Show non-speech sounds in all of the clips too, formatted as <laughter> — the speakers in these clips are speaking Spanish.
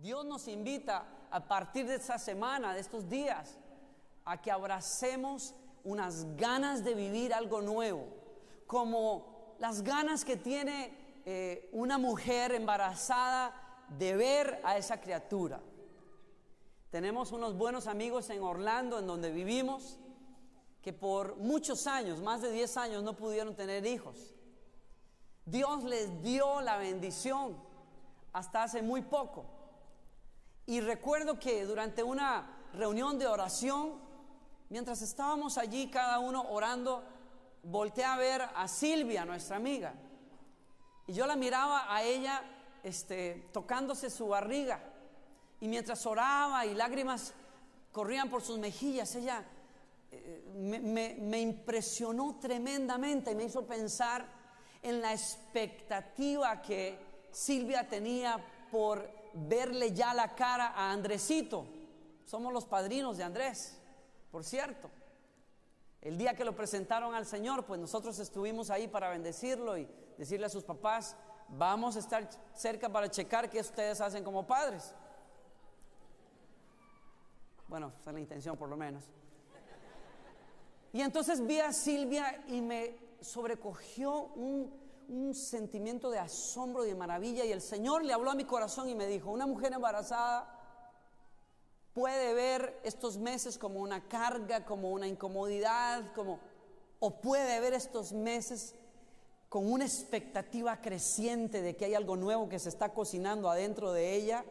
Dios nos invita a partir de esta semana, de estos días, a que abracemos unas ganas de vivir algo nuevo, como las ganas que tiene eh, una mujer embarazada de ver a esa criatura. Tenemos unos buenos amigos en Orlando, en donde vivimos, que por muchos años, más de 10 años, no pudieron tener hijos. Dios les dio la bendición hasta hace muy poco. Y recuerdo que durante una reunión de oración, mientras estábamos allí cada uno orando, volteé a ver a Silvia, nuestra amiga. Y yo la miraba a ella este, tocándose su barriga. Y mientras oraba y lágrimas corrían por sus mejillas, ella eh, me, me impresionó tremendamente y me hizo pensar en la expectativa que Silvia tenía por verle ya la cara a Andresito. Somos los padrinos de Andrés, por cierto. El día que lo presentaron al Señor, pues nosotros estuvimos ahí para bendecirlo y decirle a sus papás, vamos a estar cerca para checar qué ustedes hacen como padres. Bueno, esa es la intención por lo menos. Y entonces vi a Silvia y me sobrecogió un, un sentimiento de asombro y de maravilla y el Señor le habló a mi corazón y me dijo, una mujer embarazada puede ver estos meses como una carga, como una incomodidad, como o puede ver estos meses con una expectativa creciente de que hay algo nuevo que se está cocinando adentro de ella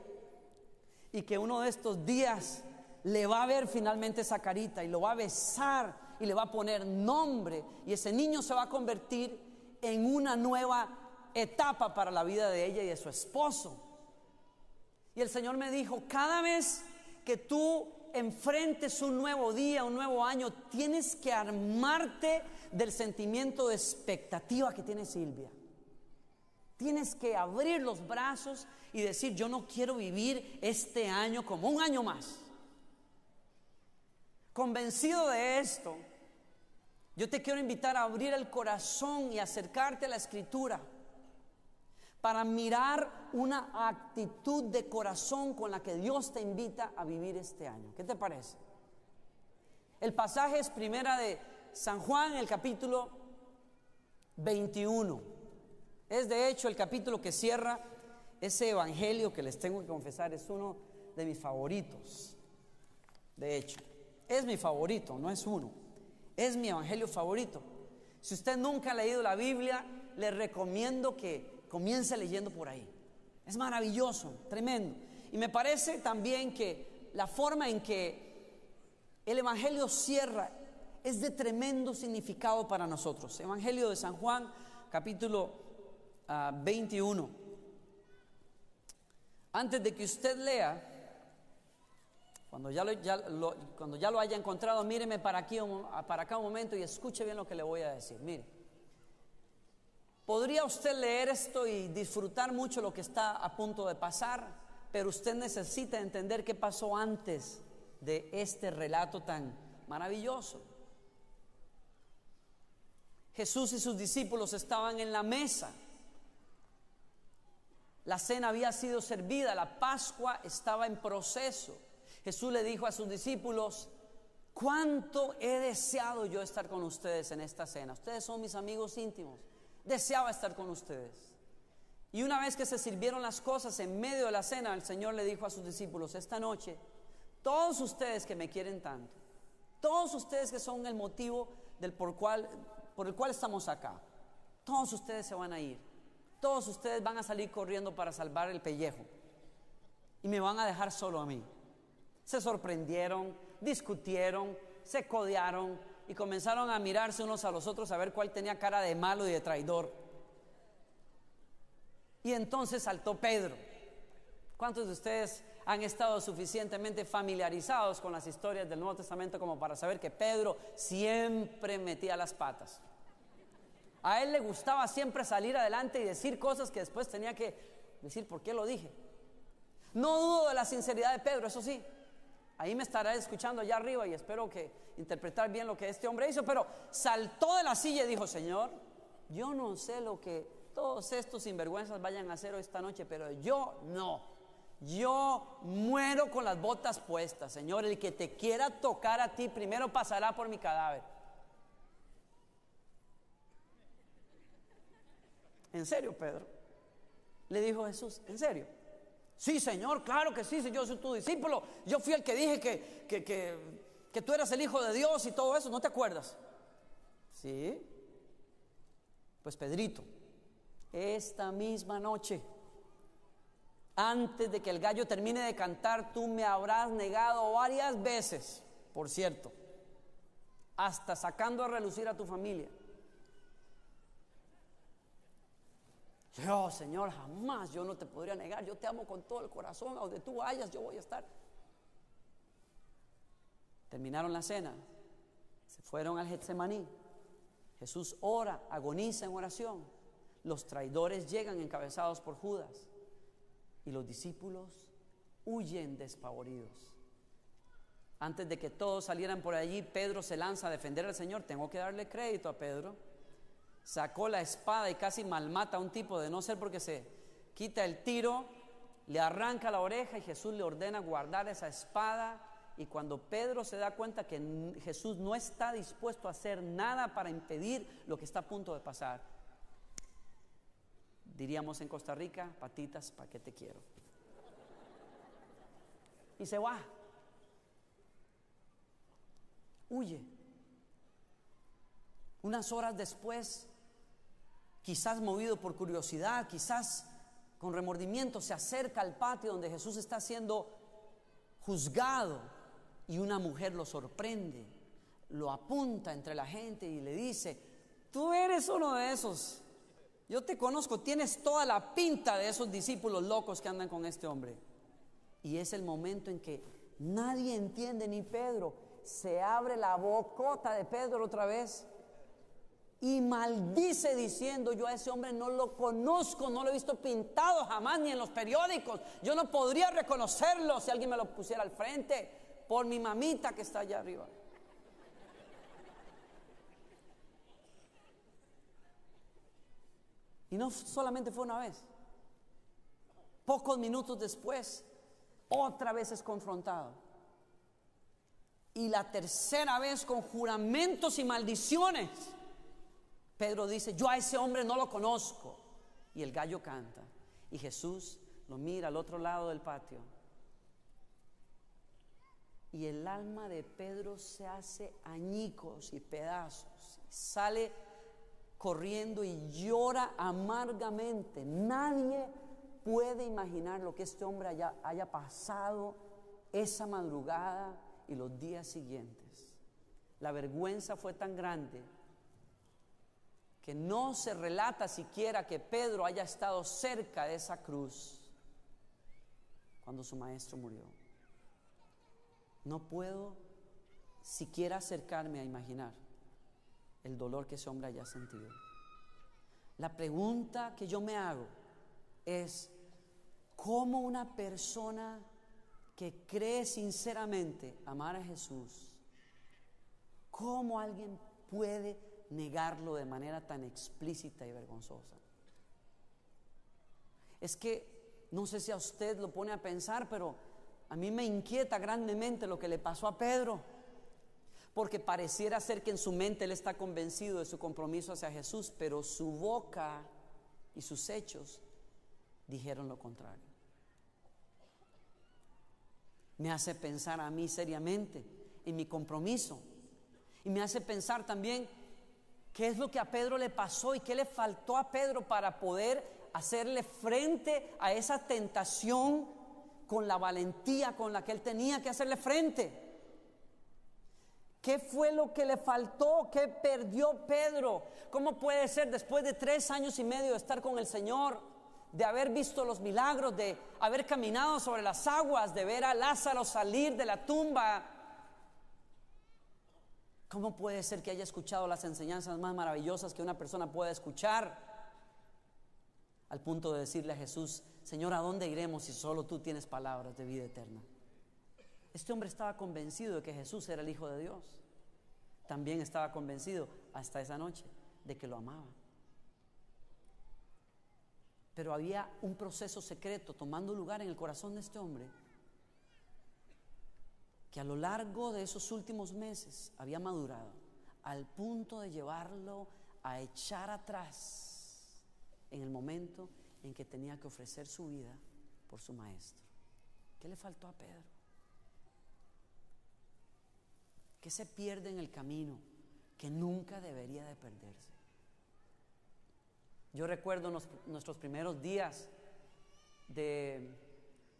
y que uno de estos días le va a ver finalmente esa carita y lo va a besar y le va a poner nombre y ese niño se va a convertir en una nueva etapa para la vida de ella y de su esposo. Y el Señor me dijo, cada vez que tú enfrentes un nuevo día, un nuevo año, tienes que armarte del sentimiento de expectativa que tiene Silvia. Tienes que abrir los brazos y decir, yo no quiero vivir este año como un año más. Convencido de esto, yo te quiero invitar a abrir el corazón y acercarte a la escritura para mirar una actitud de corazón con la que Dios te invita a vivir este año. ¿Qué te parece? El pasaje es primera de San Juan, el capítulo 21. Es de hecho el capítulo que cierra ese evangelio que les tengo que confesar, es uno de mis favoritos. De hecho. Es mi favorito, no es uno. Es mi evangelio favorito. Si usted nunca ha leído la Biblia, le recomiendo que comience leyendo por ahí. Es maravilloso, tremendo. Y me parece también que la forma en que el Evangelio cierra es de tremendo significado para nosotros. Evangelio de San Juan, capítulo 21. Ah, Antes de que usted lea, cuando ya lo, haya encontrado, míreme para, aquí, para acá un momento y escuche bien lo que le voy a decir. Mire, podría usted leer esto y disfrutar mucho lo que está a punto de pasar, pero usted necesita entender qué pasó antes de este relato tan maravilloso. Jesús y sus discípulos estaban en la mesa. La cena había sido servida, la Pascua estaba en proceso. Jesús le dijo a sus discípulos, cuánto he deseado yo estar con ustedes en esta cena. Ustedes son mis amigos íntimos. Deseaba estar con ustedes. Y una vez que se sirvieron las cosas en medio de la cena, el Señor le dijo a sus discípulos, esta noche, todos ustedes que me quieren tanto, todos ustedes que son el motivo del por, por el cual estamos acá, todos ustedes se van a ir, todos ustedes van a salir corriendo para salvar el pellejo y me van a dejar solo a mí se sorprendieron, discutieron, se codearon y comenzaron a mirarse unos a los otros a ver cuál tenía cara de malo y de traidor. Y entonces saltó Pedro. ¿Cuántos de ustedes han estado suficientemente familiarizados con las historias del Nuevo Testamento como para saber que Pedro siempre metía las patas? A él le gustaba siempre salir adelante y decir cosas que después tenía que decir por qué lo dije. No dudo de la sinceridad de Pedro, eso sí, Ahí me estará escuchando allá arriba y espero que interpretar bien lo que este hombre hizo, pero saltó de la silla y dijo, Señor, yo no sé lo que todos estos sinvergüenzas vayan a hacer esta noche, pero yo no. Yo muero con las botas puestas, Señor. El que te quiera tocar a ti primero pasará por mi cadáver. ¿En serio, Pedro? Le dijo Jesús, ¿en serio? Sí, Señor, claro que sí, yo soy tu discípulo. Yo fui el que dije que, que, que, que tú eras el Hijo de Dios y todo eso, ¿no te acuerdas? Sí. Pues Pedrito, esta misma noche, antes de que el gallo termine de cantar, tú me habrás negado varias veces, por cierto, hasta sacando a relucir a tu familia. Yo, Señor, jamás yo no te podría negar, yo te amo con todo el corazón, a donde tú vayas yo voy a estar. Terminaron la cena, se fueron al Getsemaní. Jesús ora, agoniza en oración. Los traidores llegan encabezados por Judas y los discípulos huyen despavoridos. Antes de que todos salieran por allí, Pedro se lanza a defender al Señor. Tengo que darle crédito a Pedro. Sacó la espada y casi malmata a un tipo de no ser porque se quita el tiro, le arranca la oreja y Jesús le ordena guardar esa espada. Y cuando Pedro se da cuenta que Jesús no está dispuesto a hacer nada para impedir lo que está a punto de pasar, diríamos en Costa Rica, patitas, ¿para qué te quiero? Y se va. Huye. Unas horas después, quizás movido por curiosidad, quizás con remordimiento, se acerca al patio donde Jesús está siendo juzgado y una mujer lo sorprende, lo apunta entre la gente y le dice, tú eres uno de esos, yo te conozco, tienes toda la pinta de esos discípulos locos que andan con este hombre. Y es el momento en que nadie entiende, ni Pedro, se abre la bocota de Pedro otra vez y maldice diciendo, yo a ese hombre no lo conozco, no lo he visto pintado jamás ni en los periódicos, yo no podría reconocerlo si alguien me lo pusiera al frente por mi mamita que está allá arriba. Y no solamente fue una vez. Pocos minutos después, otra vez es confrontado. Y la tercera vez con juramentos y maldiciones. Pedro dice, yo a ese hombre no lo conozco. Y el gallo canta. Y Jesús lo mira al otro lado del patio. Y el alma de Pedro se hace añicos y pedazos. Sale corriendo y llora amargamente. Nadie puede imaginar lo que este hombre haya, haya pasado esa madrugada y los días siguientes. La vergüenza fue tan grande que no se relata siquiera que Pedro haya estado cerca de esa cruz cuando su maestro murió. No puedo siquiera acercarme a imaginar el dolor que ese hombre haya sentido. La pregunta que yo me hago es, ¿cómo una persona que cree sinceramente amar a Jesús, cómo alguien puede negarlo de manera tan explícita y vergonzosa? Es que no sé si a usted lo pone a pensar, pero a mí me inquieta grandemente lo que le pasó a Pedro porque pareciera ser que en su mente él está convencido de su compromiso hacia Jesús, pero su boca y sus hechos dijeron lo contrario. Me hace pensar a mí seriamente en mi compromiso y me hace pensar también qué es lo que a Pedro le pasó y qué le faltó a Pedro para poder hacerle frente a esa tentación con la valentía con la que él tenía que hacerle frente. ¿Qué fue lo que le faltó? ¿Qué perdió Pedro? ¿Cómo puede ser después de tres años y medio de estar con el Señor, de haber visto los milagros, de haber caminado sobre las aguas, de ver a Lázaro salir de la tumba? ¿Cómo puede ser que haya escuchado las enseñanzas más maravillosas que una persona pueda escuchar? Al punto de decirle a Jesús, Señor, ¿a dónde iremos si solo tú tienes palabras de vida eterna? Este hombre estaba convencido de que Jesús era el Hijo de Dios. También estaba convencido hasta esa noche de que lo amaba. Pero había un proceso secreto tomando lugar en el corazón de este hombre que a lo largo de esos últimos meses había madurado al punto de llevarlo a echar atrás en el momento en que tenía que ofrecer su vida por su maestro. ¿Qué le faltó a Pedro? ¿Qué se pierde en el camino que nunca debería de perderse? Yo recuerdo nuestros primeros días de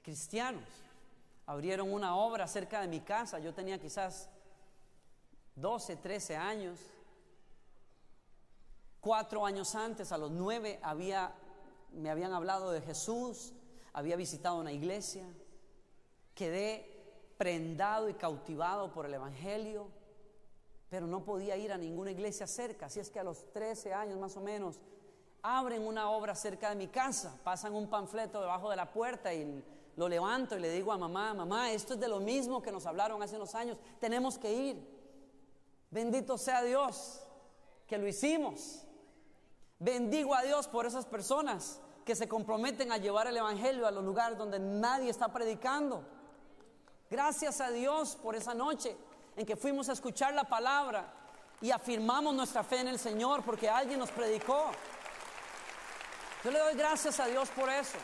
cristianos. Abrieron una obra cerca de mi casa. Yo tenía quizás 12, 13 años. Cuatro años antes, a los nueve, había, me habían hablado de Jesús, había visitado una iglesia, quedé prendado y cautivado por el Evangelio, pero no podía ir a ninguna iglesia cerca. Así es que a los 13 años más o menos, abren una obra cerca de mi casa, pasan un panfleto debajo de la puerta y lo levanto y le digo a mamá, mamá, esto es de lo mismo que nos hablaron hace unos años, tenemos que ir. Bendito sea Dios que lo hicimos. Bendigo a Dios por esas personas que se comprometen a llevar el Evangelio a los lugares donde nadie está predicando. Gracias a Dios por esa noche en que fuimos a escuchar la palabra y afirmamos nuestra fe en el Señor porque alguien nos predicó. Yo le doy gracias a Dios por eso.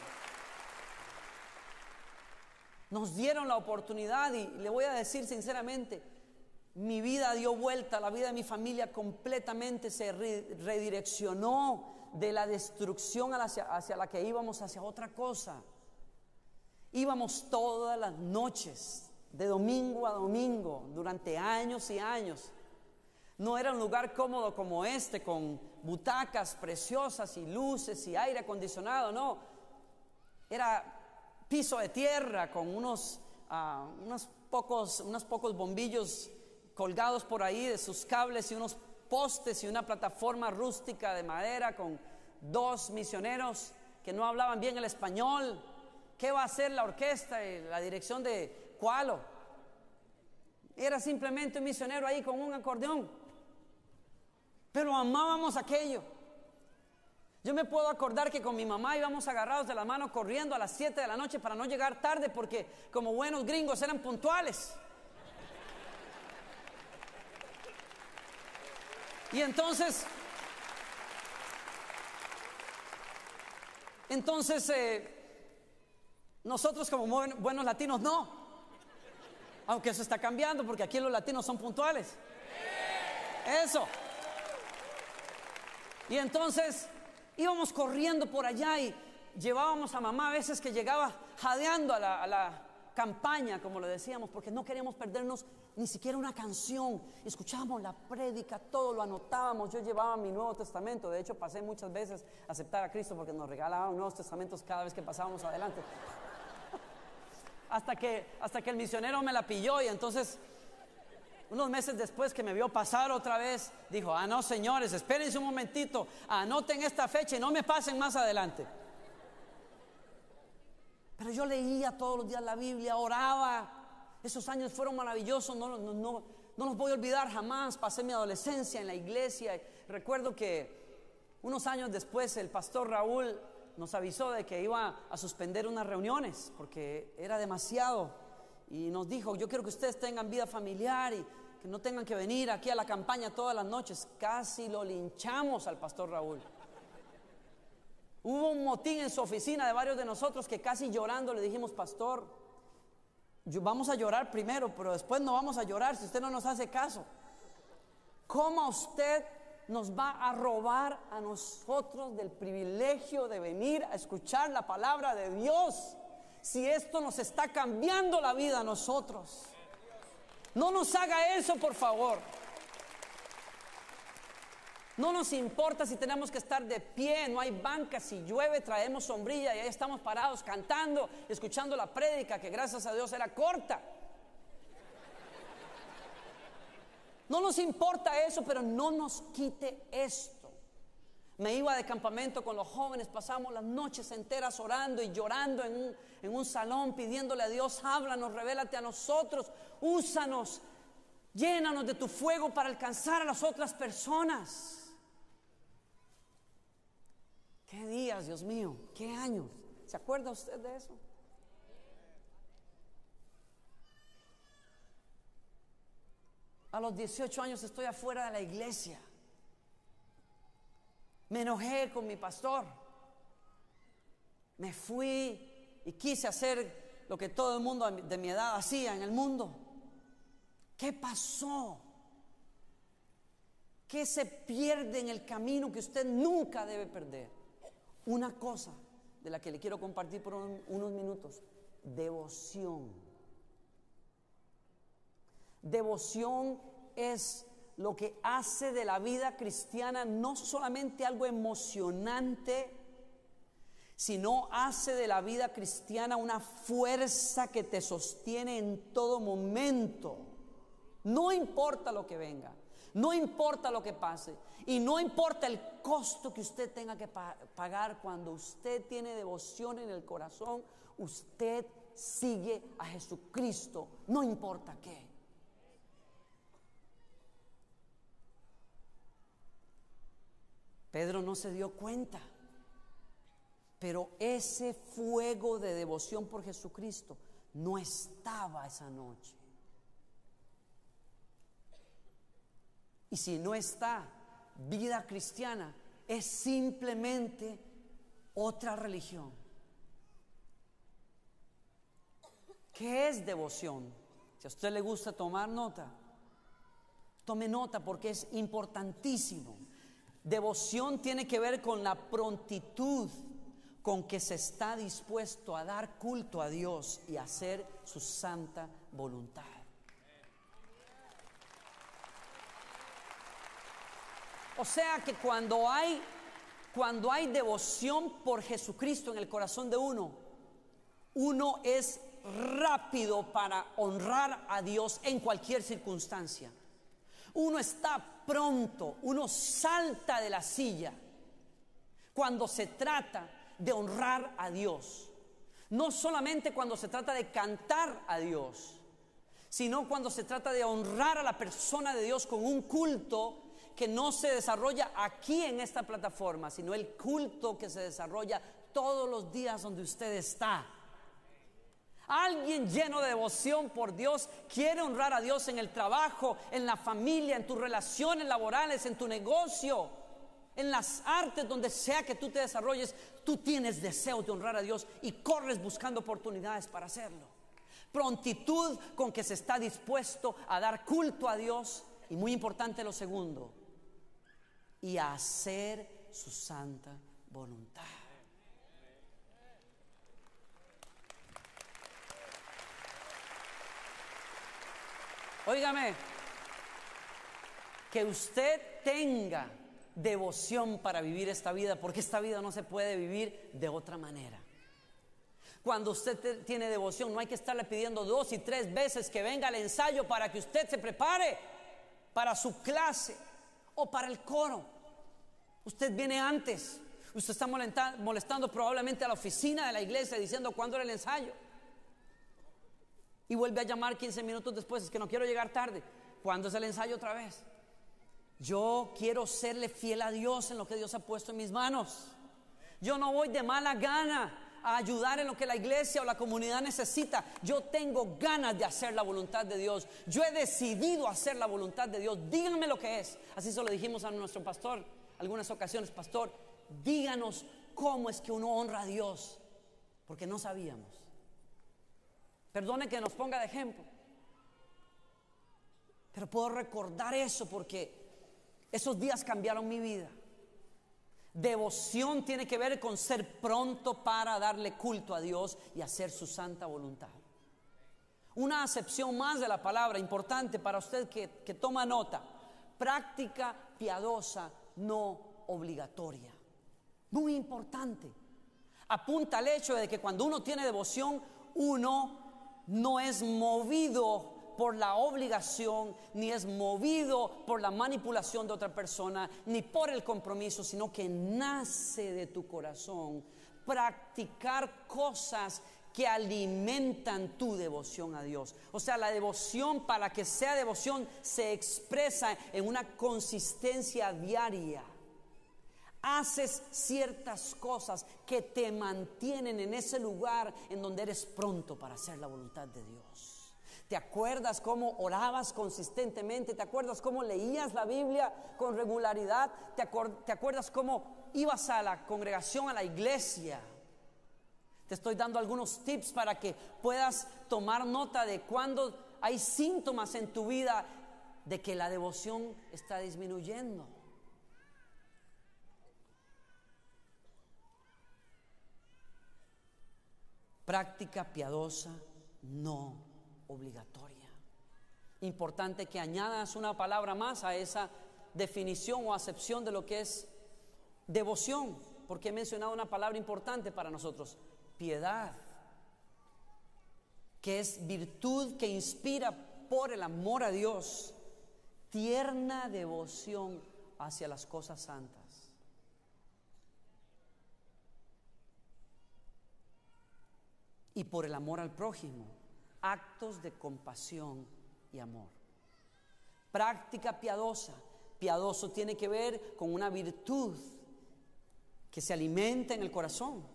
Nos dieron la oportunidad y le voy a decir sinceramente, mi vida dio vuelta, la vida de mi familia completamente se redireccionó de la destrucción hacia, la que íbamos hacia otra cosa. Íbamos todas las noches, de domingo a domingo, durante años y años. No era un lugar cómodo como este, con butacas preciosas y luces y aire acondicionado, no. Era piso de tierra con unos, ah, unos, pocos, unos pocos bombillos colgados por ahí de sus cables y unos postes y una plataforma rústica de madera con dos misioneros que no hablaban bien el español. ¿Qué va a hacer la orquesta y la dirección de Cualo? Era simplemente un misionero ahí con un acordeón. Pero amábamos aquello. Yo me puedo acordar que con mi mamá íbamos agarrados de la mano corriendo a las 7 de la noche para no llegar tarde porque como buenos gringos eran puntuales. Y entonces, entonces, eh, nosotros como buenos latinos no. Aunque eso está cambiando porque aquí los latinos son puntuales. Eso. Y entonces íbamos corriendo por allá y llevábamos a mamá a veces que llegaba jadeando a la, a la campaña, como le decíamos, porque no queríamos perdernos ni siquiera una canción. Escuchábamos la prédica, todo lo anotábamos. Yo llevaba mi Nuevo Testamento. De hecho, pasé muchas veces a aceptar a Cristo porque nos regalaban Nuevos Testamentos cada vez que pasábamos adelante. <laughs> hasta, que, hasta que el misionero me la pilló y entonces, unos meses después que me vio pasar otra vez, dijo, ah, no, señores, espérense un momentito, anoten esta fecha y no me pasen más adelante. Pero yo leía todos los días la Biblia, oraba, esos años fueron maravillosos, no, no, los voy a olvidar jamás. Pasé mi adolescencia en la iglesia. Recuerdo que unos años después el pastor Raúl nos avisó de que iba a suspender unas reuniones porque era demasiado. Y nos dijo, yo quiero que ustedes tengan vida familiar y que no tengan que venir aquí a la campaña todas las noches. Casi lo linchamos al pastor Raúl. Hubo un motín en su oficina de varios de nosotros que casi llorando le dijimos, pastor, vamos a llorar primero, pero después no vamos a llorar si usted no nos hace caso. ¿Cómo usted nos va a robar a nosotros del privilegio de venir a escuchar la palabra de Dios si esto nos está cambiando la vida a nosotros? No nos haga eso, por favor. No nos importa si tenemos que estar de pie, no hay banca, si llueve traemos sombrilla y ahí estamos parados cantando, escuchando la prédica que gracias a Dios era corta. No nos importa eso, pero no nos quite esto. Me iba de campamento con los jóvenes, pasamos las noches enteras orando y llorando en un, en un salón, pidiéndole a Dios, háblanos, revélate a nosotros, úsanos, llénanos de tu fuego para alcanzar a las otras personas. Qué días, Dios mío, qué años. ¿Se acuerda usted de eso? A los 18 años estoy afuera de la iglesia. Me enojé con mi pastor. Me fui y quise hacer lo que todo el mundo de mi edad hacía en el mundo. ¿Qué pasó? ¿Qué se pierde en el camino que usted nunca debe perder? Una cosa de la que le quiero compartir por unos minutos. Devoción. Devoción es lo que hace de la vida cristiana no solamente algo emocionante, sino hace de la vida cristiana una fuerza que te sostiene en todo momento. No importa lo que venga, no importa lo que pase y no importa el costo que usted tenga que pagar cuando usted tiene devoción en el corazón, usted sigue a Jesucristo, no importa qué. Pedro no se dio cuenta, pero ese fuego de devoción por Jesucristo no estaba esa noche. Y si no está vida cristiana, es simplemente otra religión. ¿Qué es devoción? Si a usted le gusta tomar nota, tome nota porque es importantísimo. Devoción tiene que ver con la prontitud con que se está dispuesto a dar culto a Dios y hacer su santa voluntad. O sea que cuando hay cuando hay devoción por Jesucristo en el corazón de uno, uno es rápido para honrar a Dios en cualquier circunstancia. Uno está pronto, uno salta de la silla cuando se trata de honrar a Dios. No solamente cuando se trata de cantar a Dios, sino cuando se trata de honrar a la persona de Dios con un culto que no se desarrolla aquí en esta plataforma, sino el culto que se desarrolla todos los días donde usted está. Alguien lleno de devoción por Dios quiere honrar a Dios en el trabajo, en la familia, en tus relaciones laborales, en tu negocio, en las artes, donde sea que tú te desarrolles. Tú tienes deseo de honrar a Dios y corres buscando oportunidades para hacerlo. Prontitud con que se está dispuesto a dar culto a Dios y muy importante lo segundo, y a hacer su santa voluntad. Óigame, que usted tenga devoción para vivir esta vida, porque esta vida no se puede vivir de otra manera. Cuando usted tiene devoción, no hay que estarle pidiendo dos y tres veces que venga al ensayo para que usted se prepare para su clase o para el coro. Usted viene antes. Usted está molestando probablemente a la oficina de la iglesia diciendo cuándo era el ensayo y vuelve a llamar 15 minutos después, es que no quiero llegar tarde. ¿Cuándo es el ensayo otra vez? Yo quiero serle fiel a Dios en lo que Dios ha puesto en mis manos. Yo no voy de mala gana a ayudar en lo que la iglesia o la comunidad necesita. Yo tengo ganas de hacer la voluntad de Dios. Yo he decidido hacer la voluntad de Dios. Díganme lo que es. Así se lo dijimos a nuestro pastor algunas ocasiones, pastor, díganos cómo es que uno honra a Dios. Porque no sabíamos. Perdone que nos ponga de ejemplo. Pero puedo recordar eso porque esos días cambiaron mi vida. Devoción tiene que ver con ser pronto para darle culto a Dios y hacer su santa voluntad. Una acepción más de la palabra importante para usted que, que toma nota. Práctica piadosa, no obligatoria. Muy importante. Apunta al hecho de que cuando uno tiene devoción, uno no es movido por la obligación, ni es movido por la manipulación de otra persona, ni por el compromiso, sino que nace de tu corazón practicar cosas que alimentan tu devoción a Dios. O sea, la devoción para que sea devoción se expresa en una consistencia diaria. Haces ciertas cosas que te mantienen en ese lugar en donde eres pronto para hacer la voluntad de Dios. ¿Te acuerdas cómo orabas consistentemente? ¿Te acuerdas cómo leías la Biblia con regularidad? ¿Te, acuerdas cómo ibas a la congregación, a la iglesia? Te estoy dando algunos tips para que puedas tomar nota de cuando hay síntomas en tu vida de que la devoción está disminuyendo. Práctica piadosa no obligatoria. Importante que añadas una palabra más a esa definición o acepción de lo que es devoción, porque he mencionado una palabra importante para nosotros, piedad, que es virtud que inspira por el amor a Dios, tierna devoción hacia las cosas santas. Y por el amor al prójimo, actos de compasión y amor. Práctica piadosa. Piadoso tiene que ver con una virtud que se alimenta en el corazón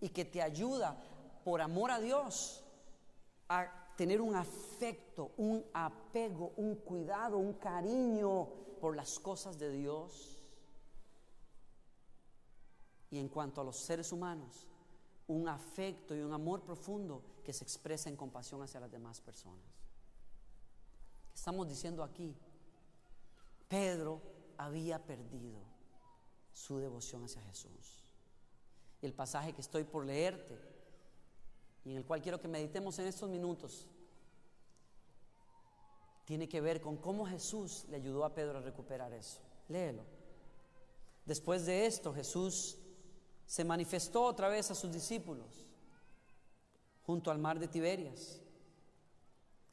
y que te ayuda por amor a Dios a tener un afecto, un apego, un cuidado, un cariño por las cosas de Dios. Y en cuanto a los seres humanos, un afecto y un amor profundo que se expresa en compasión hacia las demás personas. Estamos diciendo aquí, Pedro había perdido su devoción hacia Jesús. El pasaje que estoy por leerte y en el cual quiero que meditemos en estos minutos tiene que ver con cómo Jesús le ayudó a Pedro a recuperar eso. Léelo. Después de esto, Jesús se manifestó otra vez a sus discípulos junto al mar de Tiberias.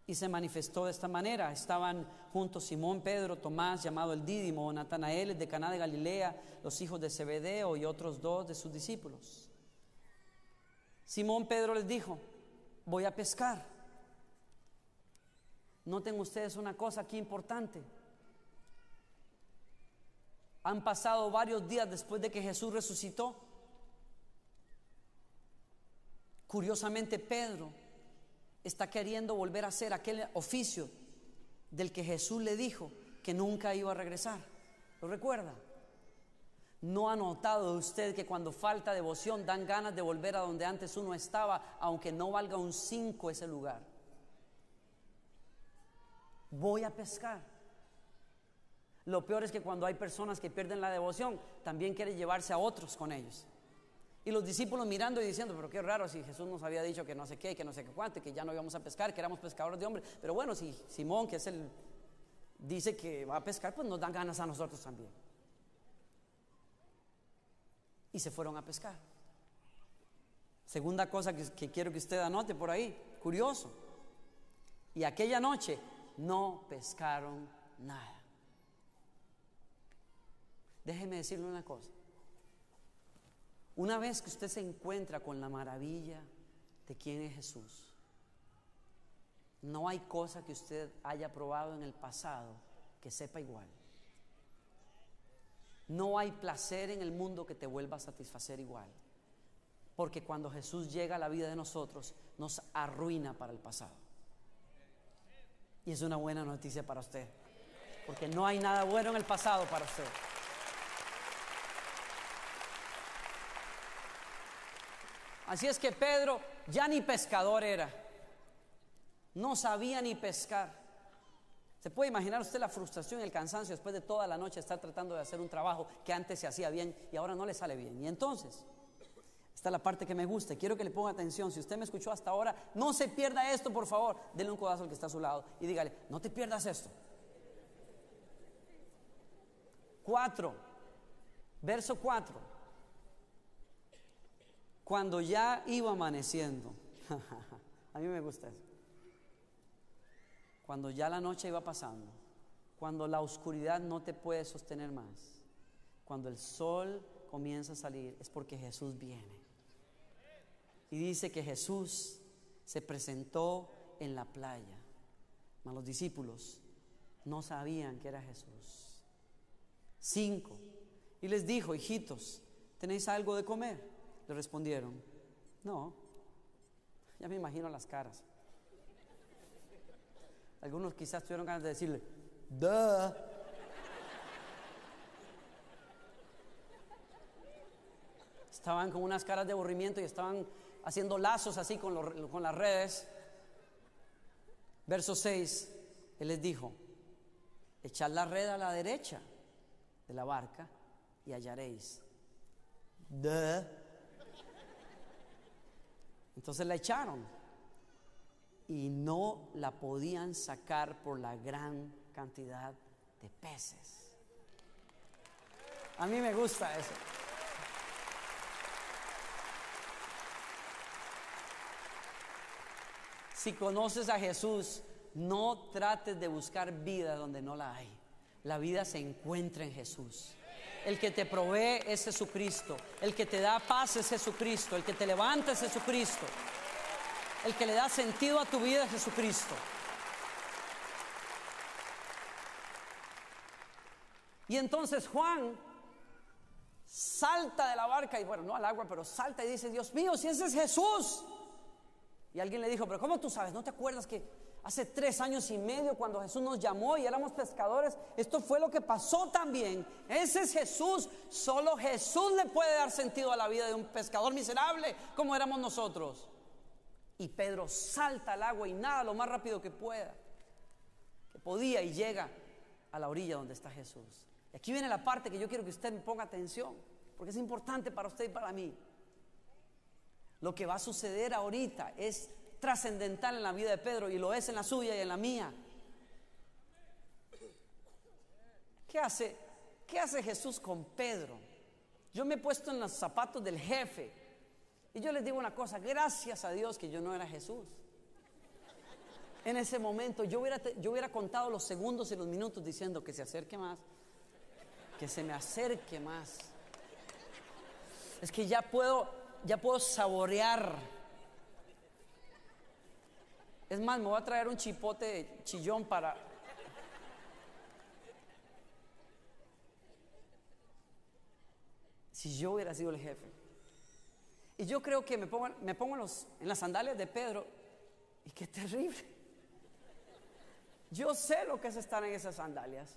Y se manifestó de esta manera. Estaban juntos Simón, Pedro, Tomás, llamado el Dídimo, Natanael de Caná de Galilea, los hijos de Zebedeo y otros dos de sus discípulos. Simón Pedro les dijo, voy a pescar. Noten ustedes una cosa aquí importante. Han pasado varios días después de que Jesús resucitó Curiosamente, Pedro está queriendo volver a hacer aquel oficio del que Jesús le dijo que nunca iba a regresar. ¿Lo recuerda? ¿No ha notado usted que cuando falta devoción dan ganas de volver a donde antes uno estaba, aunque no valga un cinco ese lugar? Voy a pescar. Lo peor es que cuando hay personas que pierden la devoción, también quiere llevarse a otros con ellos. Y los discípulos mirando y diciendo, pero qué raro si Jesús nos había dicho que no sé qué, que no sé qué cuánto, que ya no íbamos a pescar, que éramos pescadores de hombres. Pero bueno, si Simón, que es el, dice que va a pescar, pues nos dan ganas a nosotros también. Y se fueron a pescar. Segunda cosa que, que quiero que usted anote por ahí, curioso. Y aquella noche no pescaron nada. Déjeme decirle una cosa. Una vez que usted se encuentra con la maravilla de quién es Jesús, no hay cosa que usted haya probado en el pasado que sepa igual. No hay placer en el mundo que te vuelva a satisfacer igual. Porque cuando Jesús llega a la vida de nosotros, nos arruina para el pasado. Y es una buena noticia para usted. Porque no hay nada bueno en el pasado para usted. Así es que Pedro ya ni pescador era. No sabía ni pescar. ¿Se puede imaginar usted la frustración y el cansancio después de toda la noche estar tratando de hacer un trabajo que antes se hacía bien y ahora no le sale bien? Y entonces, esta es la parte que me gusta. Quiero que le ponga atención. Si usted me escuchó hasta ahora, no se pierda esto, por favor. Denle un codazo al que está a su lado y dígale, no te pierdas esto. Cuatro, verso cuatro cuando ya iba amaneciendo. <laughs> A mí me gusta eso. Cuando ya la noche iba pasando, cuando la oscuridad no te puede sostener más, cuando el sol comienza a salir, es porque Jesús viene. Y dice que Jesús se presentó en la playa, mas los discípulos no sabían que era Jesús. Cinco, Y les dijo, hijitos, ¿tenéis algo de comer? Le respondieron, no. Ya me imagino las caras. Algunos quizás tuvieron ganas de decirle, duh. Estaban con unas caras de aburrimiento y estaban haciendo lazos así con, las redes. Verso 6, Él les dijo, echad la red a la derecha de la barca y hallaréis. Entonces la echaron y no la podían sacar por la gran cantidad de peces. A mí me gusta eso. Si conoces a Jesús, no trates de buscar vida donde no la hay. La vida se encuentra en Jesús. El que te provee es Jesucristo. El que te da paz es Jesucristo. El que te levanta es Jesucristo. El que le da sentido a tu vida es Jesucristo. Y entonces Juan salta de la barca y bueno, no al agua, pero salta y dice, Dios mío, si ese es Jesús. Y alguien le dijo, pero ¿cómo tú sabes? ¿No te acuerdas que Hace tres años y medio cuando Jesús nos llamó y éramos pescadores, esto fue lo que pasó también. Ese es Jesús. Solo Jesús le puede dar sentido a la vida de un pescador miserable como éramos nosotros. Y Pedro salta al agua y nada lo más rápido que pueda, que podía y llega a la orilla donde está Jesús. Y aquí viene la parte que yo quiero que usted me ponga atención, porque es importante para usted y para mí. Lo que va a suceder ahorita es trascendental en la vida de Pedro y lo es en la suya y en la mía. ¿Qué hace, qué hace Jesús con Pedro? Yo me he puesto en los zapatos del jefe y yo les digo una cosa, gracias a Dios que yo no era Jesús. En ese momento yo hubiera, yo hubiera contado los segundos y los minutos diciendo que se acerque más, que se me acerque más. Es que ya puedo, ya puedo saborear es más, me voy a traer un chipote chillón para... Si yo hubiera sido el jefe. Y yo creo que me pongo, me pongo en, las sandalias de Pedro y qué terrible. Yo sé lo que es estar en esas sandalias.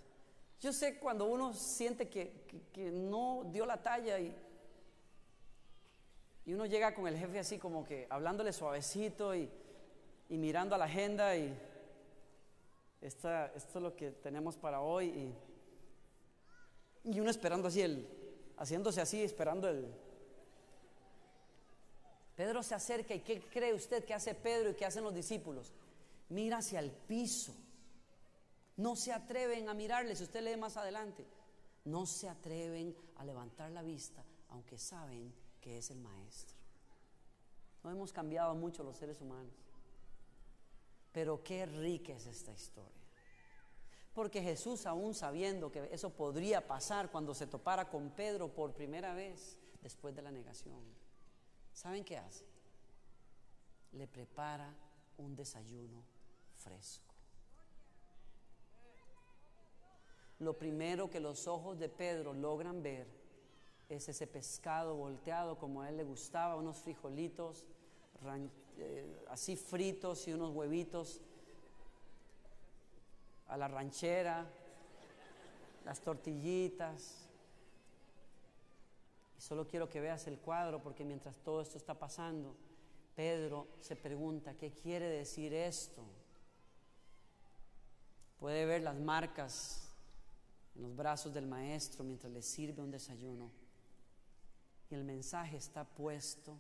Yo sé cuando uno siente que, que no dio la talla y, y uno llega con el jefe así como que hablándole suavecito y y mirando a la agenda y esta, esto es lo que tenemos para hoy y, y uno esperando así, el, haciéndose así, esperando el... Pedro se acerca y ¿qué cree usted que hace Pedro y que hacen los discípulos? Mira hacia el piso. No se atreven a mirarle, si usted lee más adelante. No se atreven a levantar la vista, aunque saben que es el maestro. No hemos cambiado mucho los seres humanos. Pero qué rica es esta historia. Porque Jesús, aún sabiendo que eso podría pasar cuando se topara con Pedro por primera vez después de la negación, ¿saben qué hace? Le prepara un desayuno fresco. Lo primero que los ojos de Pedro logran ver es ese pescado volteado como a él le gustaba, unos frijolitos eh, así fritos y unos huevitos a la ranchera, las tortillitas. Y solo quiero que veas el cuadro porque mientras todo esto está pasando, Pedro se pregunta, ¿qué quiere decir esto? Puede ver las marcas en los brazos del maestro mientras le sirve un desayuno. Y el mensaje está puesto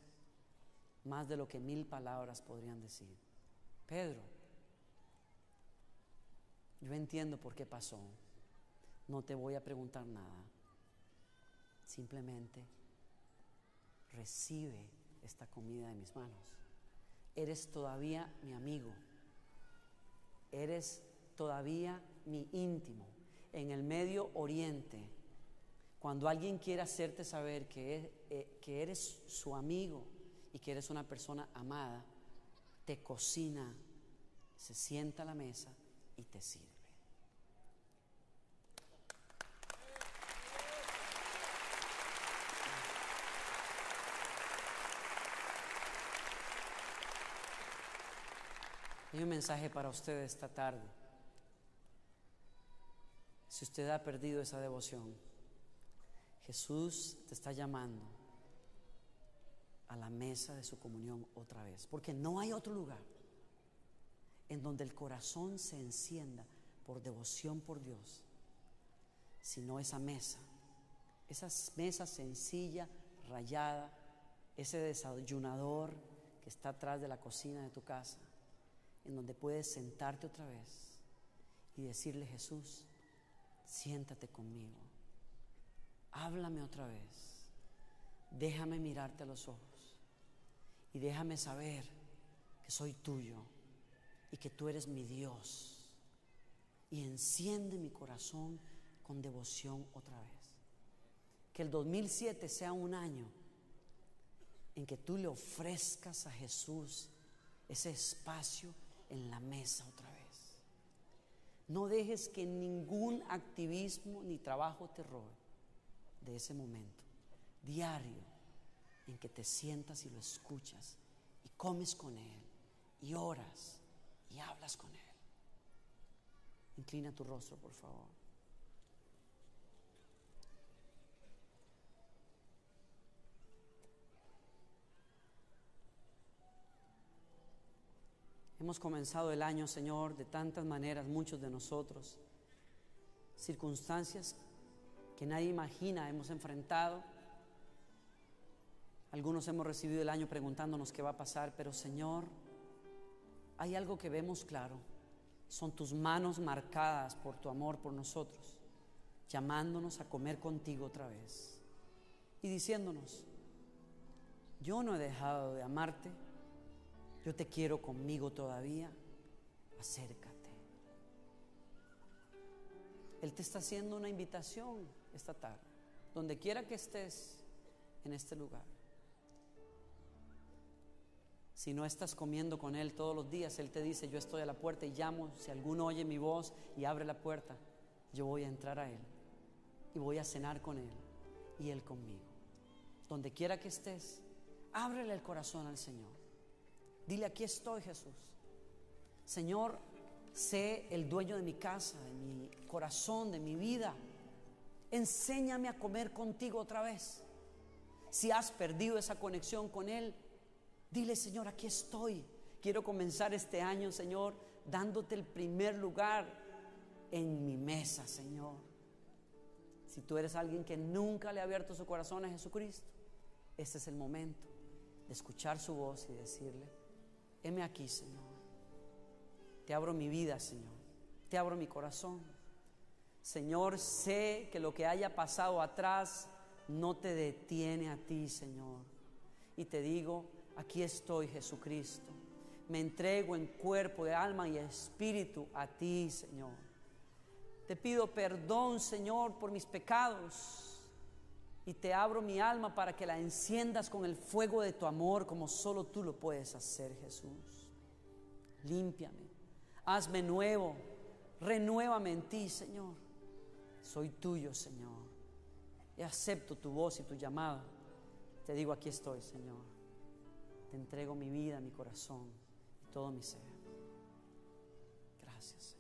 más de lo que mil palabras podrían decir. Pedro, yo entiendo por qué pasó. No te voy a preguntar nada. Simplemente recibe esta comida de mis manos. Eres todavía mi amigo. Eres todavía mi íntimo. En el Medio Oriente, cuando alguien quiere hacerte saber que, eh, que eres su amigo, y que eres una persona amada, te cocina, se sienta a la mesa y te sirve. Hay un mensaje para usted esta tarde. Si usted ha perdido esa devoción, Jesús te está llamando a la mesa de su comunión otra vez, porque no hay otro lugar en donde el corazón se encienda por devoción por Dios, sino esa mesa, esa mesa sencilla, rayada, ese desayunador que está atrás de la cocina de tu casa, en donde puedes sentarte otra vez y decirle, Jesús, siéntate conmigo, háblame otra vez, déjame mirarte a los ojos y déjame saber que soy tuyo y que tú eres mi Dios y enciende mi corazón con devoción otra vez. Que el 2007 sea un año en que tú le ofrezcas a Jesús ese espacio en la mesa otra vez. No dejes que ningún activismo ni trabajo te robe de ese momento diario en que te sientas y lo escuchas y comes con Él y oras y hablas con Él. Inclina tu rostro, por favor. Hemos comenzado el año, Señor, de tantas maneras, muchos de nosotros. Circunstancias que nadie imagina hemos enfrentado. Algunos hemos recibido el año preguntándonos qué va a pasar, pero Señor, hay algo que vemos claro. Son tus manos marcadas por tu amor por nosotros, llamándonos a comer contigo otra vez y diciéndonos, yo no he dejado de amarte yo te quiero conmigo todavía. Acércate. Él te está haciendo una invitación esta tarde, donde quiera que estés en este lugar. Si no estás comiendo con Él todos los días, Él te dice, yo estoy a la puerta y llamo, si alguno oye mi voz y abre la puerta, yo voy a entrar a Él y voy a cenar con Él y Él conmigo. Donde quiera que estés, ábrele el corazón al Señor. Dile, aquí estoy Jesús. Señor, sé el dueño de mi casa, de mi corazón, de mi vida. Enséñame a comer contigo otra vez. Si has perdido esa conexión con Él, dile, Señor, aquí estoy. Quiero comenzar este año, Señor, dándote el primer lugar en mi mesa, Señor. Si tú eres alguien que nunca le ha abierto su corazón a Jesucristo, este es el momento de escuchar su voz y decirle, heme aquí, Señor. Te abro mi vida, Señor. Te abro mi corazón. Señor, sé que lo que haya pasado atrás no te detiene a ti, Señor. Y te digo, aquí estoy, Jesucristo. Me entrego en cuerpo, de alma y espíritu a ti, Señor. Te pido perdón, Señor, por mis pecados y te abro mi alma para que la enciendas con el fuego de tu amor como solo tú lo puedes hacer, Jesús. Límpiame, hazme nuevo, renuévame en ti, Señor. Soy tuyo, Señor. Y acepto tu voz y tu llamada. Te digo, aquí estoy, Señor. Te entrego mi vida, mi corazón y todo mi ser. Gracias.